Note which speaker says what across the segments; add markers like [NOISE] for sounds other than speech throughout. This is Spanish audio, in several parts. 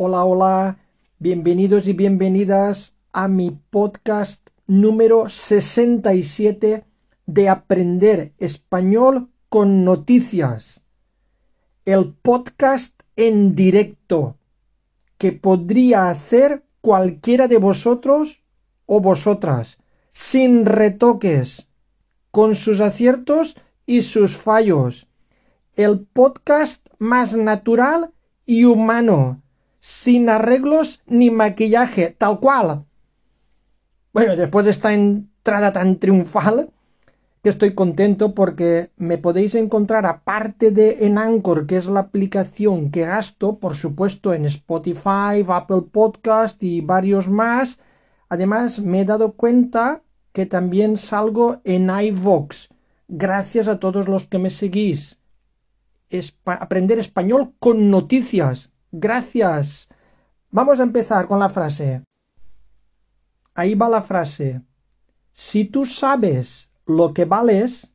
Speaker 1: Hola, hola, bienvenidos y bienvenidas a mi podcast número 67 de Aprender Español con Noticias. El podcast en directo que podría hacer cualquiera de vosotros o vosotras, sin retoques, con sus aciertos y sus fallos. El podcast más natural y humano sin arreglos ni maquillaje, tal cual. Bueno, después de esta entrada tan triunfal, que estoy contento porque me podéis encontrar aparte de en Anchor, que es la aplicación que gasto, por supuesto en Spotify, Apple Podcast y varios más. Además, me he dado cuenta que también salgo en iVox. Gracias a todos los que me seguís. aprender español con noticias. Gracias. Vamos a empezar con la frase. Ahí va la frase. Si tú sabes lo que vales,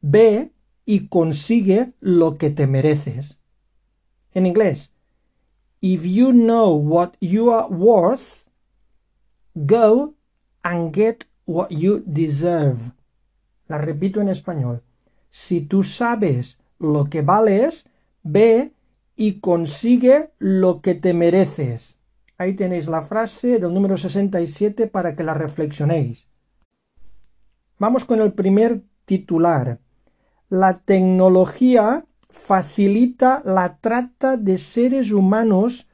Speaker 1: ve y consigue lo que te mereces. En inglés. If you know what you are worth, go and get what you deserve. La repito en español. Si tú sabes lo que vales, ve y consigue lo que te mereces. Ahí tenéis la frase del número 67 para que la reflexionéis. Vamos con el primer titular. La tecnología facilita la trata de seres humanos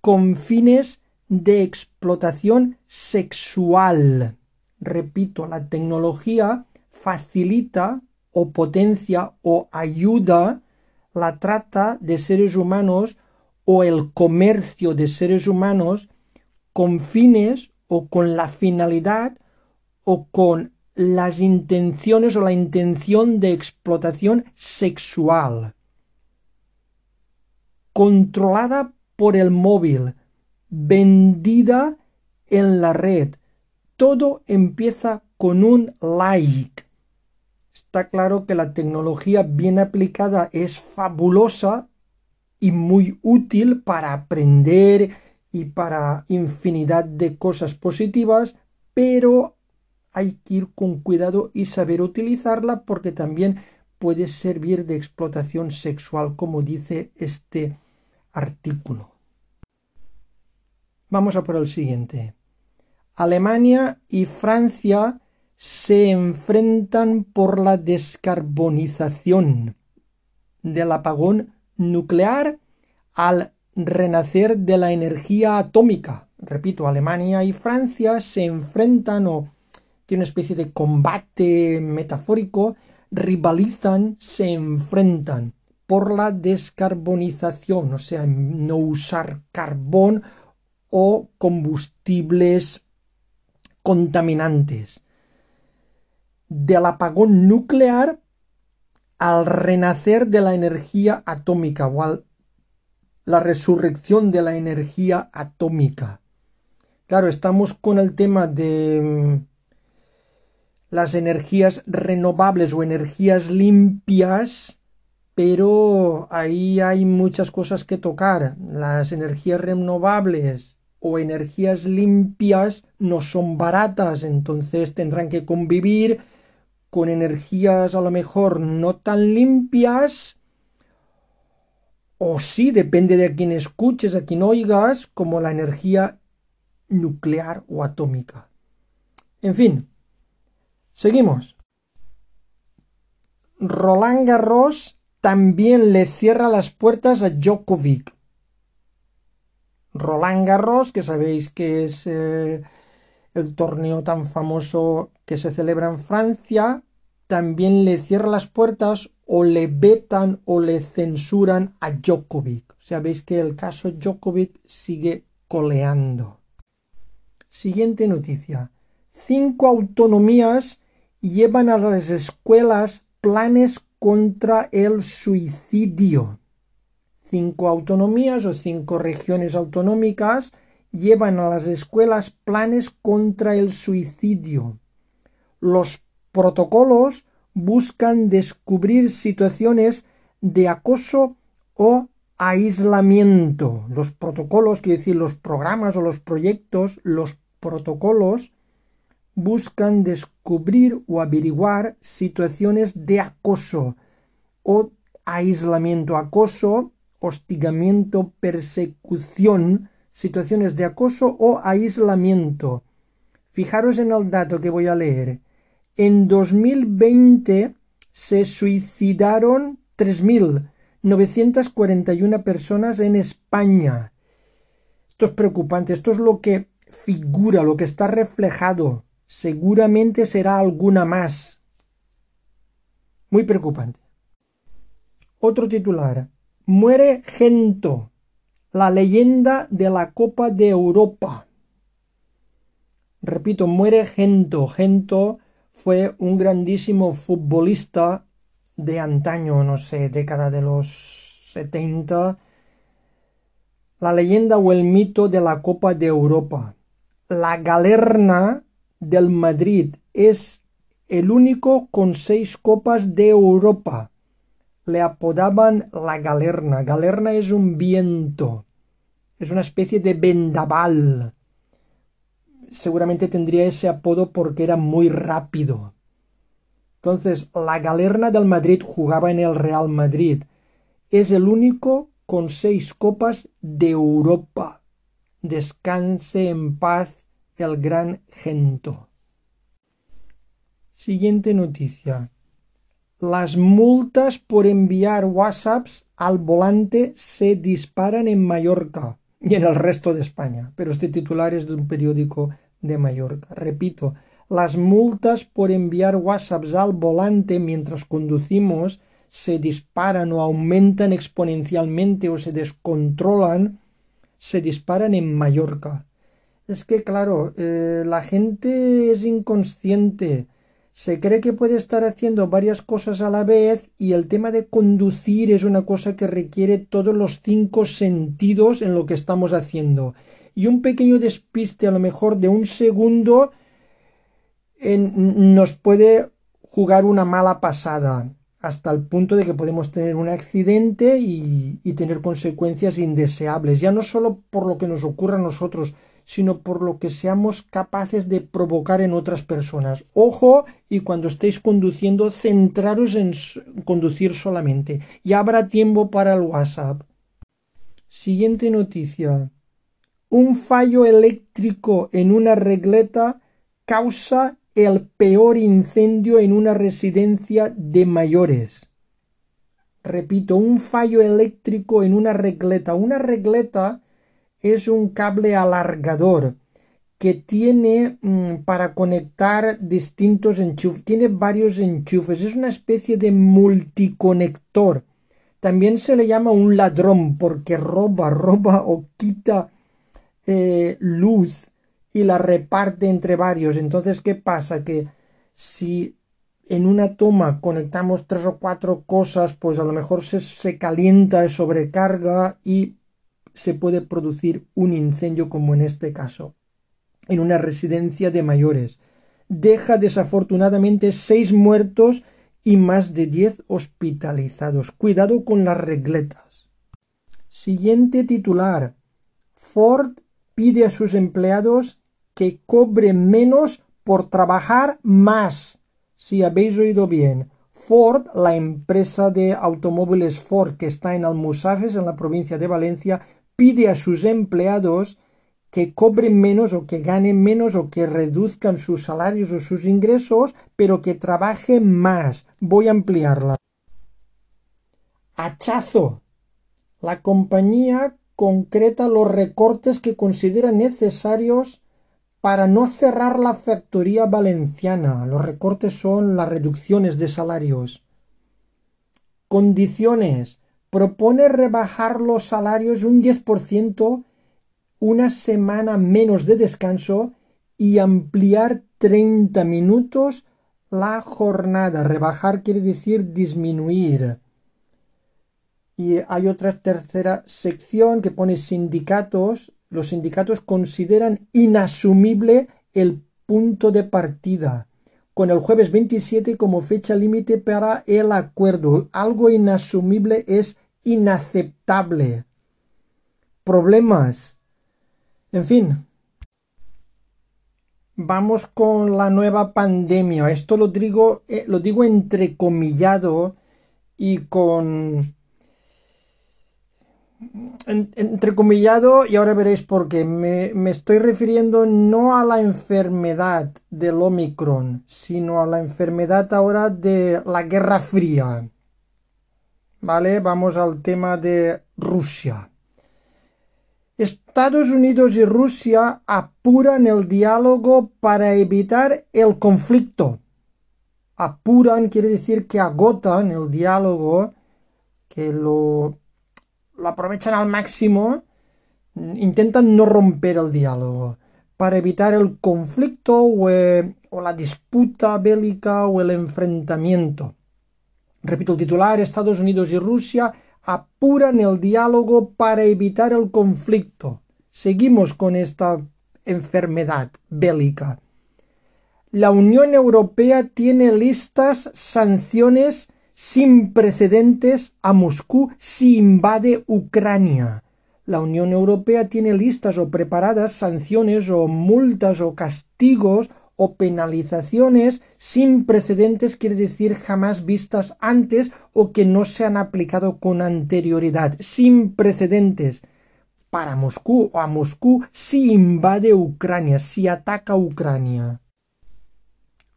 Speaker 1: con fines de explotación sexual. Repito, la tecnología facilita o potencia o ayuda la trata de seres humanos o el comercio de seres humanos con fines o con la finalidad o con las intenciones o la intención de explotación sexual controlada por el móvil, vendida en la red. Todo empieza con un like está claro que la tecnología bien aplicada es fabulosa y muy útil para aprender y para infinidad de cosas positivas, pero hay que ir con cuidado y saber utilizarla porque también puede servir de explotación sexual, como dice este artículo. Vamos a por el siguiente. Alemania y Francia se enfrentan por la descarbonización del apagón nuclear al renacer de la energía atómica. Repito, Alemania y Francia se enfrentan o tienen una especie de combate metafórico, rivalizan, se enfrentan por la descarbonización, o sea, no usar carbón o combustibles contaminantes del apagón nuclear al renacer de la energía atómica o la resurrección de la energía atómica. Claro, estamos con el tema de mm, las energías renovables o energías limpias, pero ahí hay muchas cosas que tocar. Las energías renovables o energías limpias no son baratas, entonces tendrán que convivir con energías a lo mejor no tan limpias, o sí, depende de a quién escuches, a quién oigas, como la energía nuclear o atómica. En fin, seguimos. Roland Garros también le cierra las puertas a Djokovic. Roland Garros, que sabéis que es eh, el torneo tan famoso que se celebra en Francia, también le cierra las puertas o le vetan o le censuran a Djokovic. Veis que el caso Djokovic sigue coleando. Siguiente noticia. Cinco autonomías llevan a las escuelas planes contra el suicidio. Cinco autonomías o cinco regiones autonómicas llevan a las escuelas planes contra el suicidio. Los protocolos buscan descubrir situaciones de acoso o aislamiento. Los protocolos, quiere decir los programas o los proyectos, los protocolos buscan descubrir o averiguar situaciones de acoso o aislamiento, acoso, hostigamiento, persecución, situaciones de acoso o aislamiento. Fijaros en el dato que voy a leer. En 2020 se suicidaron 3.941 personas en España. Esto es preocupante, esto es lo que figura, lo que está reflejado. Seguramente será alguna más. Muy preocupante. Otro titular. Muere Gento, la leyenda de la Copa de Europa. Repito, muere Gento. Gento fue un grandísimo futbolista de antaño, no sé, década de los 70. La leyenda o el mito de la Copa de Europa. La galerna del Madrid es el único con seis copas de Europa. Le apodaban la galerna. Galerna es un viento. Es una especie de vendaval seguramente tendría ese apodo porque era muy rápido. Entonces, la galerna del Madrid jugaba en el Real Madrid. Es el único con seis copas de Europa. Descanse en paz el gran Gento. Siguiente noticia. Las multas por enviar WhatsApps al volante se disparan en Mallorca y en el resto de España. Pero este titular es de un periódico de Mallorca. Repito, las multas por enviar WhatsApps al volante mientras conducimos se disparan o aumentan exponencialmente o se descontrolan, se disparan en Mallorca. Es que, claro, eh, la gente es inconsciente, se cree que puede estar haciendo varias cosas a la vez y el tema de conducir es una cosa que requiere todos los cinco sentidos en lo que estamos haciendo y un pequeño despiste a lo mejor de un segundo nos puede jugar una mala pasada hasta el punto de que podemos tener un accidente y, y, tener consecuencias indeseables, ya no solo por lo que nos ocurra a nosotros, sino por lo que seamos capaces de provocar en otras personas. Ojo, y cuando estéis conduciendo, centraros en conducir solamente. Ya habrá tiempo para el WhatsApp. Siguiente noticia. Un fallo eléctrico en una regleta causa el peor incendio en una residencia de mayores. Repito, un fallo eléctrico en una regleta. Una regleta es un cable alargador que tiene mm, para conectar distintos enchufes, tiene varios enchufes, es una especie de multiconector. También se le llama un ladrón porque roba, [LAUGHS] roba o quita eh, luz y la reparte entre varios. Entonces, ¿qué pasa? Que si en una toma conectamos tres o cuatro cosas, pues a lo mejor se, se calienta, sobrecarga y se puede producir un incendio como en este caso, en una residencia de mayores. Deja desafortunadamente seis muertos y más de diez hospitalizados. Cuidado con las regletas. Siguiente titular. Ford pide a sus empleados que cobren menos por trabajar más. Si habéis oído bien, Ford, la empresa de automóviles Ford que está en Almusafes, en la provincia de Valencia, pide a sus empleados que cobren menos o que ganen menos o que reduzcan sus salarios o sus ingresos, pero que trabajen más. Voy a ampliarla. Hachazo. La compañía concreta los recortes que considera necesarios para no cerrar la factoría valenciana. Los recortes son las reducciones de salarios. Condiciones. Propone rebajar los salarios un 10%, una semana menos de descanso y ampliar 30 minutos la jornada. Rebajar quiere decir disminuir. Y hay otra tercera sección que pone sindicatos. Los sindicatos consideran inasumible el punto de partida, con el jueves 27 como fecha límite para el acuerdo. Algo inasumible es inaceptable. Problemas. En fin. Vamos con la nueva pandemia. Esto lo digo, eh, lo digo entrecomillado y con entrecomillado y ahora veréis por qué. Me, me, estoy refiriendo no a la enfermedad del Omicron, sino a la enfermedad ahora de la Guerra Fría. ¿Vale? Vamos al tema de Rusia. Estados Unidos y Rusia apuran el diálogo para evitar el conflicto. Apuran quiere decir que agotan el diálogo, que lo lo aprovechan al máximo, intentan no romper el diálogo para evitar el conflicto eh, o, la disputa bélica o el enfrentamiento. Repito el titular, Estados Unidos y Rusia apuran el diálogo para evitar el conflicto. Seguimos con esta enfermedad bélica. La Unión Europea tiene listas sanciones sin precedentes a Moscú si invade Ucrania. La Unión Europea tiene listas o preparadas sanciones o multas o castigos o penalizaciones sin precedentes quiere decir jamás vistas antes o que no se han aplicado con anterioridad, sin precedentes para Moscú o a Moscú si invade Ucrania, si ataca Ucrania.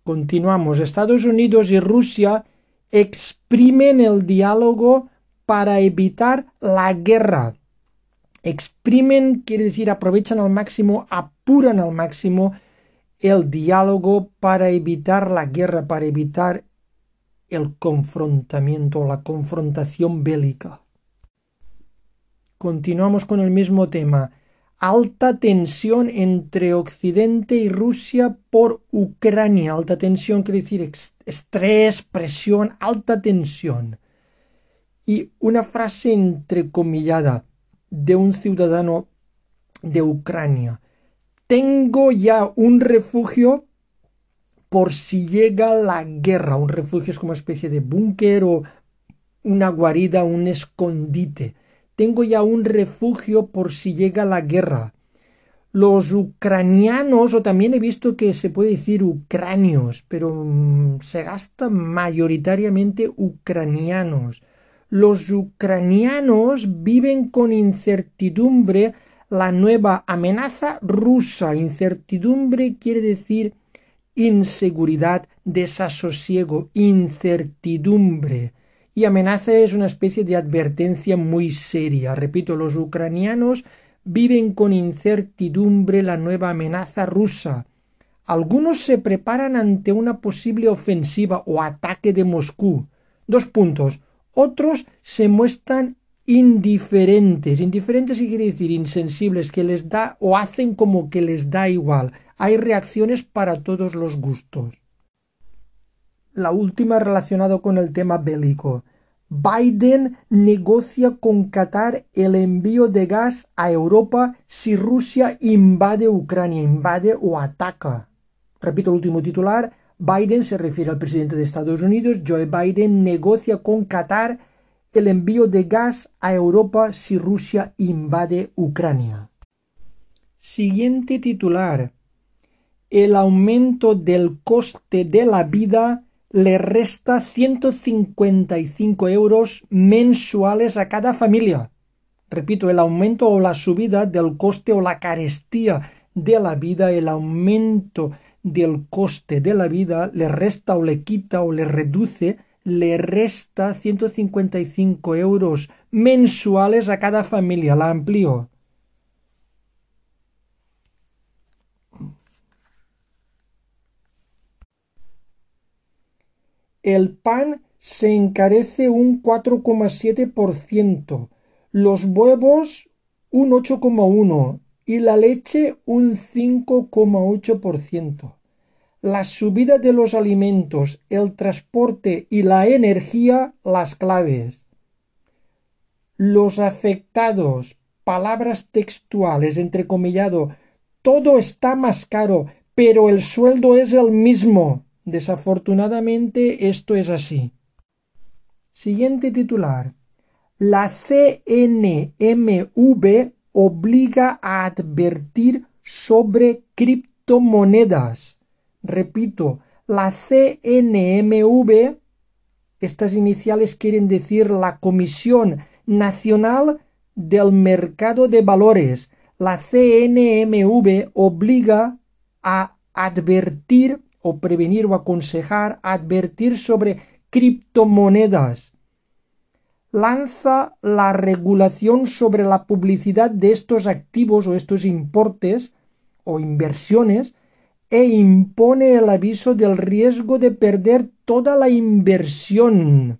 Speaker 1: Continuamos. Estados Unidos y Rusia exprimen el diálogo para evitar la guerra. Exprimen quiere decir aprovechan al máximo, apuran al máximo el diálogo para evitar la guerra, para evitar el confrontamiento, la confrontación bélica. Continuamos con el mismo tema alta tensión entre Occidente y Rusia por Ucrania. Alta tensión quiere decir estrés, presión, alta tensión. Y una frase entrecomillada de un ciudadano de Ucrania. Tengo ya un refugio por si llega la guerra. Un refugio es como una especie de búnker o una guarida, un escondite tengo ya un refugio por si llega la guerra. Los ucranianos, o también he visto que se puede decir ucranios, pero mm, se gasta mayoritariamente ucranianos. Los ucranianos viven con incertidumbre la nueva amenaza rusa. Incertidumbre quiere decir inseguridad, desasosiego, incertidumbre y amenaza es una especie de advertencia muy seria. Repito, los ucranianos viven con incertidumbre la nueva amenaza rusa. Algunos se preparan ante una posible ofensiva o ataque de Moscú. Dos puntos. Otros se muestran indiferentes. Indiferentes quiere decir insensibles, que les da o hacen como que les da igual. Hay reacciones para todos los gustos la última relacionado con el tema bélico. Biden negocia con Qatar el envío de gas a Europa si Rusia invade Ucrania, invade o ataca. Repito el último titular. Biden se refiere al presidente de Estados Unidos. Joe Biden negocia con Qatar el envío de gas a Europa si Rusia invade Ucrania. Siguiente titular. El aumento del coste de la vida le resta 155 euros mensuales a cada familia. Repito, el aumento o la subida del coste o la carestía de la vida, el aumento del coste de la vida le resta o le quita o le reduce, le resta 155 euros mensuales a cada familia. La amplío. El pan se encarece un 4,7%, los huevos un 8,1% y la leche un 5,8%. La subida de los alimentos, el transporte y la energía las claves. Los afectados, palabras textuales, entrecomillado, todo está más caro, pero el sueldo es el mismo. Desafortunadamente esto es así. Siguiente titular. La CNMV obliga a advertir sobre criptomonedas. Repito, la CNMV, estas iniciales quieren decir la Comisión Nacional del Mercado de Valores. La CNMV obliga a advertir o prevenir o aconsejar, advertir sobre criptomonedas. Lanza la regulación sobre la publicidad de estos activos o estos importes o inversiones e impone el aviso del riesgo de perder toda la inversión.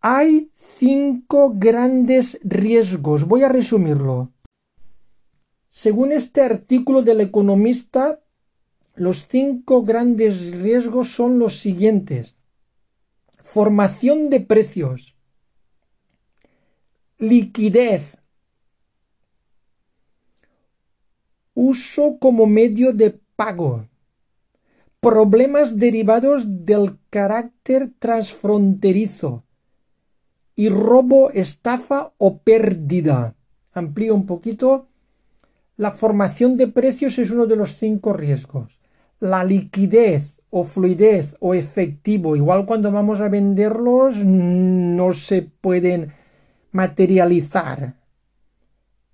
Speaker 1: Hay cinco grandes riesgos. Voy a resumirlo. Según este artículo del economista, los cinco grandes riesgos son los siguientes. Formación de precios. Liquidez. Uso como medio de pago. Problemas derivados del carácter transfronterizo. Y robo, estafa o pérdida. Amplío un poquito. La formación de precios es uno de los cinco riesgos la liquidez o fluidez o efectivo, igual cuando vamos a venderlos, no se pueden materializar.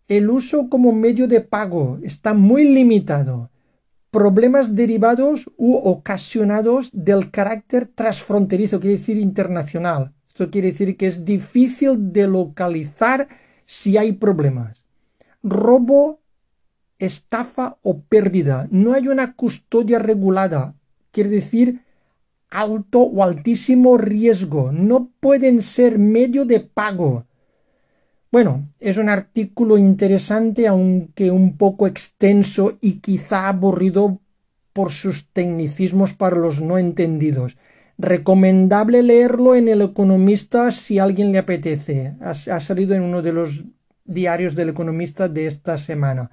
Speaker 1: El uso como medio de pago está muy limitado. Problemas derivados u ocasionados del carácter transfronterizo, quiere decir internacional. Esto quiere decir que es difícil de localizar si hay problemas. Robo estafa o pérdida. No hay una custodia regulada. Quiere decir alto o altísimo riesgo. No pueden ser medio de pago. Bueno, es un artículo interesante, aunque un poco extenso y quizá aburrido por sus tecnicismos para los no entendidos. Recomendable leerlo en El Economista si a alguien le apetece. Ha, ha salido en uno de los diarios del Economista de esta semana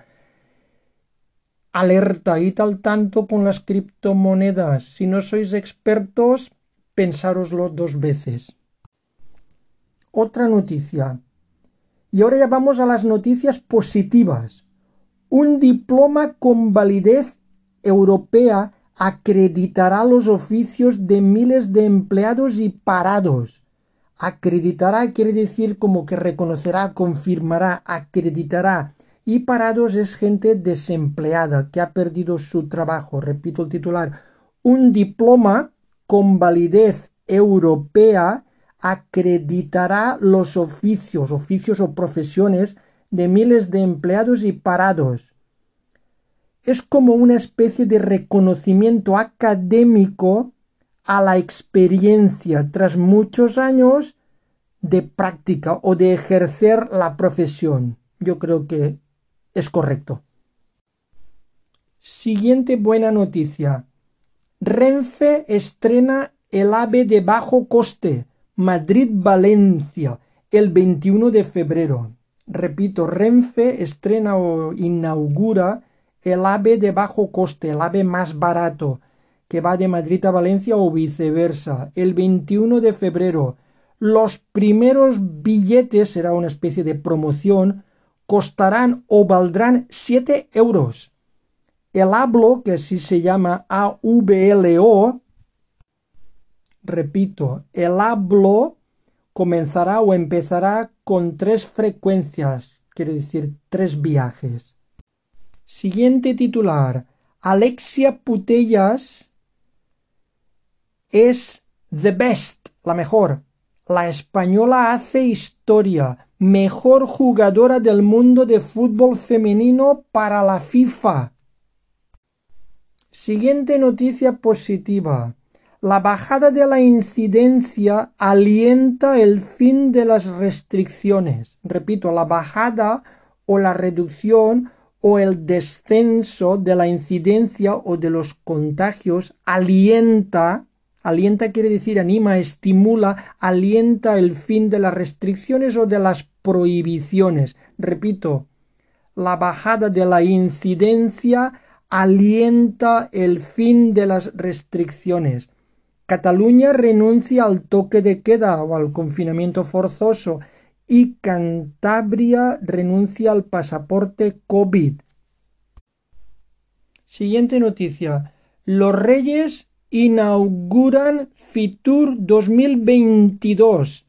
Speaker 1: alerta, y al tanto con las criptomonedas. Si no sois expertos, pensároslo dos veces. Otra noticia. Y ahora ya vamos a las noticias positivas. Un diploma con validez europea acreditará los oficios de miles de empleados y parados. Acreditará quiere decir como que reconocerá, confirmará, acreditará y parados es gente desempleada que ha perdido su trabajo. Repito el titular. Un diploma con validez europea acreditará los oficios, oficios o profesiones de miles de empleados y parados. Es como una especie de reconocimiento académico a la experiencia tras muchos años de práctica o de ejercer la profesión. Yo creo que es correcto. Siguiente buena noticia. Renfe estrena el AVE de bajo coste Madrid-Valencia el 21 de febrero. Repito, Renfe estrena o inaugura el AVE de bajo coste, el AVE más barato, que va de Madrid a Valencia o viceversa, el 21 de febrero. Los primeros billetes, será una especie de promoción, costarán o valdrán 7 euros. El hablo, que así se llama AVLO, repito, el hablo comenzará o empezará con tres frecuencias, quiere decir tres viajes. Siguiente titular. Alexia Putellas es the best, la mejor. La española hace historia mejor jugadora del mundo de fútbol femenino para la FIFA. Siguiente noticia positiva. La bajada de la incidencia alienta el fin de las restricciones. Repito, la bajada o la reducción o el descenso de la incidencia o de los contagios alienta Alienta quiere decir anima, estimula, alienta el fin de las restricciones o de las prohibiciones. Repito, la bajada de la incidencia alienta el fin de las restricciones. Cataluña renuncia al toque de queda o al confinamiento forzoso y Cantabria renuncia al pasaporte COVID. Siguiente noticia. Los Reyes inauguran Fitur 2022.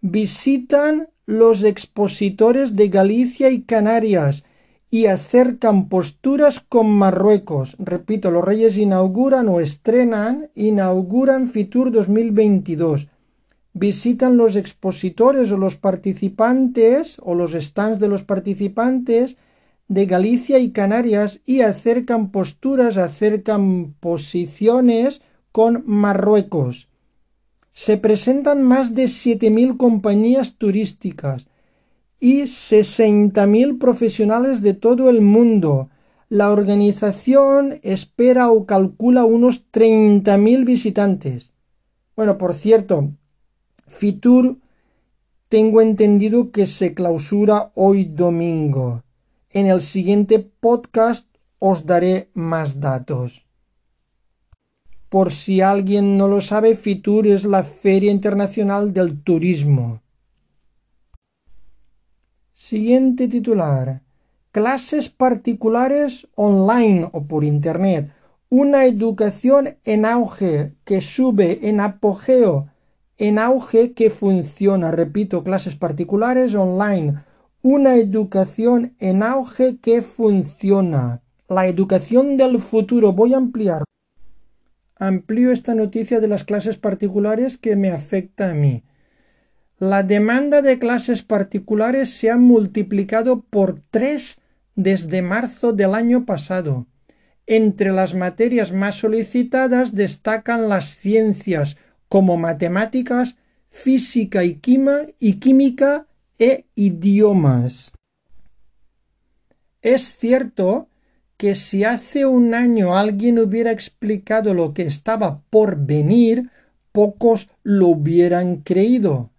Speaker 1: Visitan los expositores de Galicia y Canarias y acercan posturas con Marruecos. Repito, los Reyes inauguran o estrenan, inauguran Fitur 2022 visitan los expositores o los participantes o los stands de los participantes de Galicia y Canarias y acercan posturas, acercan posiciones con Marruecos. Se presentan más de 7.000 compañías turísticas y 60.000 profesionales de todo el mundo. La organización espera o calcula unos 30.000 visitantes. Bueno, por cierto, Fitur tengo entendido que se clausura hoy domingo. En el siguiente podcast os daré más datos. Por si alguien no lo sabe, Fitur es la Feria Internacional del Turismo. Siguiente titular. Clases particulares online o por Internet. Una educación en auge que sube en apogeo en auge que funciona, repito, clases particulares online, una educación en auge que funciona, la educación del futuro. Voy a ampliar. Amplío esta noticia de las clases particulares que me afecta a mí. La demanda de clases particulares se ha multiplicado por tres desde marzo del año pasado. Entre las materias más solicitadas destacan las ciencias, como matemáticas, física y, y química e idiomas. Es cierto que si hace un año alguien hubiera explicado lo que estaba por venir, pocos lo hubieran creído.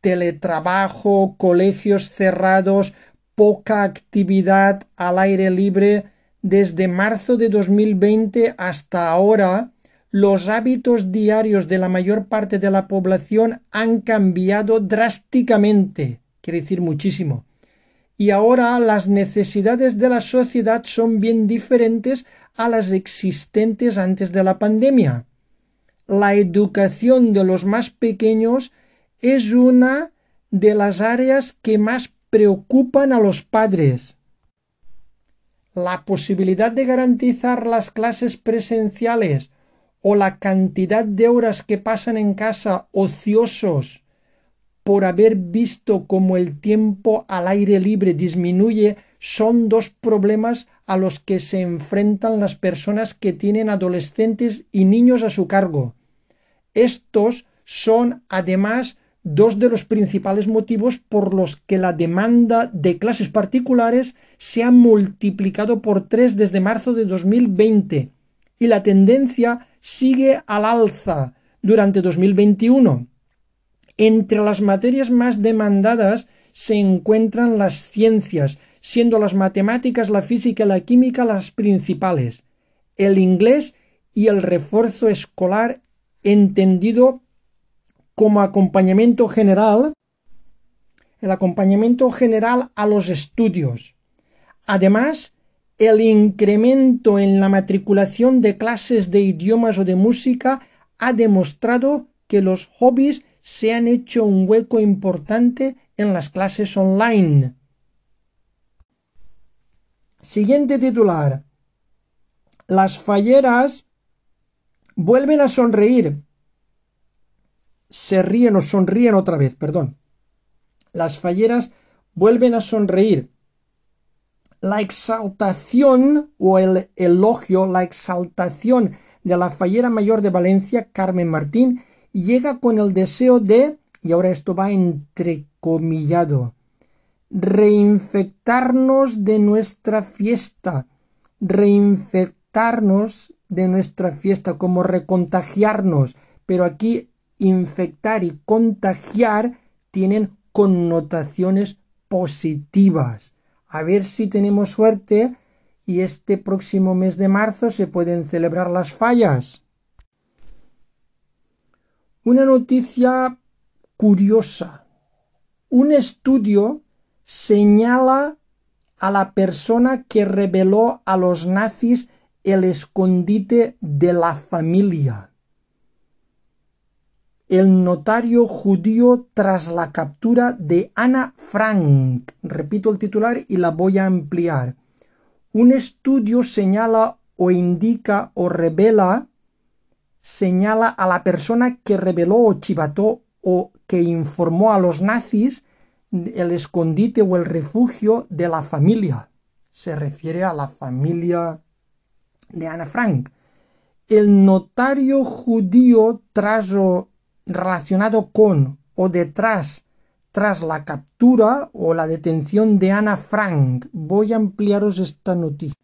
Speaker 1: Teletrabajo, colegios cerrados, poca actividad al aire libre desde marzo de 2020 hasta ahora los hábitos diarios de la mayor parte de la población han cambiado drásticamente, quiere decir muchísimo. Y ahora las necesidades de la sociedad son bien diferentes a las existentes antes de la pandemia. La educación de los más pequeños es una de las áreas que más preocupan a los padres. La posibilidad de garantizar las clases presenciales o la cantidad de horas que pasan en casa ociosos por haber visto cómo el tiempo al aire libre disminuye son dos problemas a los que se enfrentan las personas que tienen adolescentes y niños a su cargo. Estos son además dos de los principales motivos por los que la demanda de clases particulares se ha multiplicado por tres desde marzo de 2020 y la tendencia sigue al alza durante 2021. Entre las materias más demandadas se encuentran las ciencias, siendo las matemáticas, la física y la química las principales, el inglés y el refuerzo escolar entendido como acompañamiento general, el acompañamiento general a los estudios. Además, el incremento en la matriculación de clases de idiomas o de música ha demostrado que los hobbies se han hecho un hueco importante en las clases online. Siguiente titular. Las falleras vuelven a sonreír. Se ríen o sonríen otra vez, perdón. Las falleras vuelven a sonreír la exaltación o el elogio, la exaltación de la fallera mayor de Valencia, Carmen Martín, llega con el deseo de, y ahora esto va entrecomillado, reinfectarnos de nuestra fiesta, reinfectarnos de nuestra fiesta, como recontagiarnos, pero aquí infectar y contagiar tienen connotaciones positivas a ver si tenemos suerte y este próximo mes de marzo se pueden celebrar las fallas. Una noticia curiosa. Un estudio señala a la persona que reveló a los nazis el escondite de la familia. El notario judío tras la captura de Ana Frank. Repito el titular y la voy a ampliar. Un estudio señala o indica o revela, señala a la persona que reveló o chivató o que informó a los nazis el escondite o el refugio de la familia. Se refiere a la familia de Ana Frank. El notario judío tras relacionado con o detrás tras la captura o la detención de Ana Frank. Voy a ampliaros esta noticia.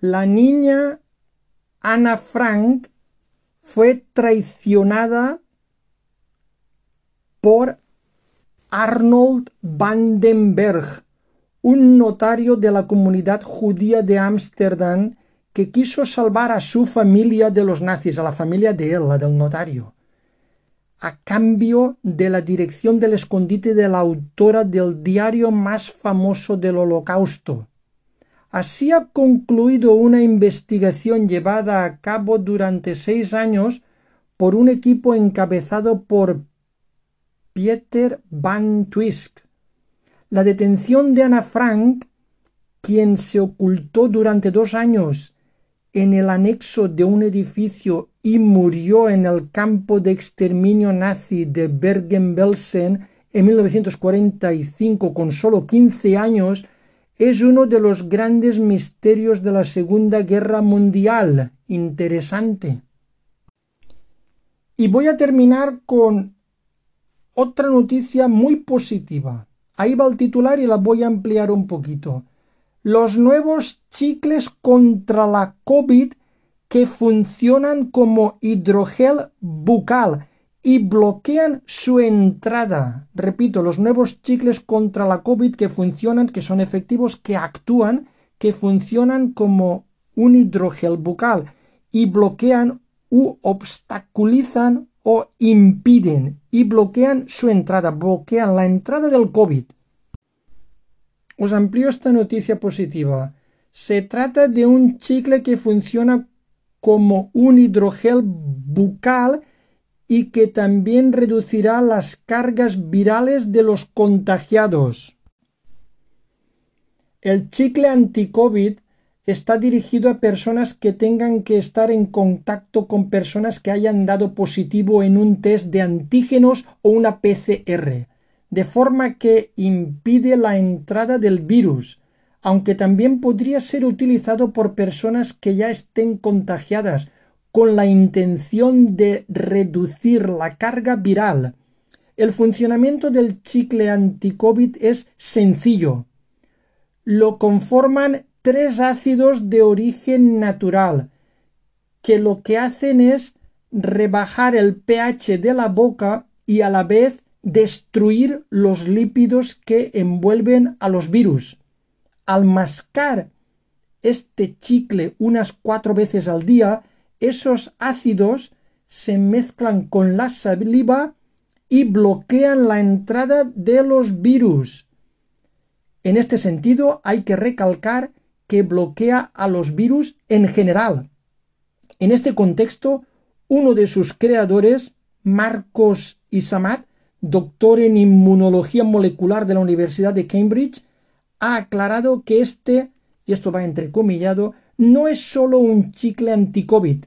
Speaker 1: La niña Ana Frank fue traicionada por Arnold Vandenberg, un notario de la comunidad judía de Ámsterdam que quiso salvar a su familia de los nazis, a la familia de él, la del notario, a cambio de la dirección del escondite de la autora del diario más famoso del holocausto. Así ha concluido una investigación llevada a cabo durante seis años por un equipo encabezado por Pieter Van Twisk. La detención de Ana Frank, quien se ocultó durante dos años en el anexo de un edificio y murió en el campo de exterminio nazi de Bergen-Belsen en 1945 con solo 15 años, es uno de los grandes misterios de la Segunda Guerra Mundial. Interesante. Y voy a terminar con otra noticia muy positiva. Ahí va el titular y la voy a ampliar un poquito. Los nuevos chicles contra la COVID que funcionan como hidrogel bucal y bloquean su entrada. Repito, los nuevos chicles contra la COVID que funcionan, que son efectivos, que actúan, que funcionan como un hidrogel bucal y bloquean u obstaculizan o impiden y bloquean su entrada, bloquean la entrada del COVID. Os amplío esta noticia positiva. Se trata de un chicle que funciona como un hidrogel bucal y que también reducirá las cargas virales de los contagiados. El chicle anti-COVID está dirigido a personas que tengan que estar en contacto con personas que hayan dado positivo en un test de antígenos o una PCR, de forma que impide la entrada del virus, aunque también podría ser utilizado por personas que ya estén contagiadas, con la intención de reducir la carga viral. El funcionamiento del chicle anti-COVID es sencillo. Lo conforman tres ácidos de origen natural que lo que hacen es rebajar el pH de la boca y a la vez destruir los lípidos que envuelven a los virus. Al mascar este chicle unas cuatro veces al día, esos ácidos se mezclan con la saliva y bloquean la entrada de los virus. En este sentido, hay que recalcar que bloquea a los virus en general. En este contexto, uno de sus creadores, Marcos Isamat, doctor en inmunología molecular de la Universidad de Cambridge, ha aclarado que este, y esto va entrecomillado, no es solo un chicle anti-COVID,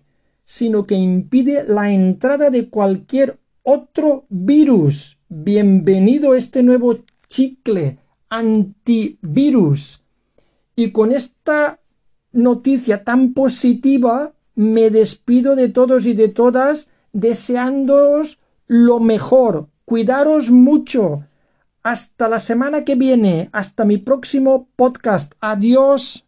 Speaker 1: sino que impide la entrada de cualquier otro virus. Bienvenido este nuevo chicle antivirus y con esta noticia tan positiva me despido de todos y de todas deseándoos lo mejor. Cuidaros mucho. Hasta la semana que viene. Hasta mi próximo podcast. Adiós.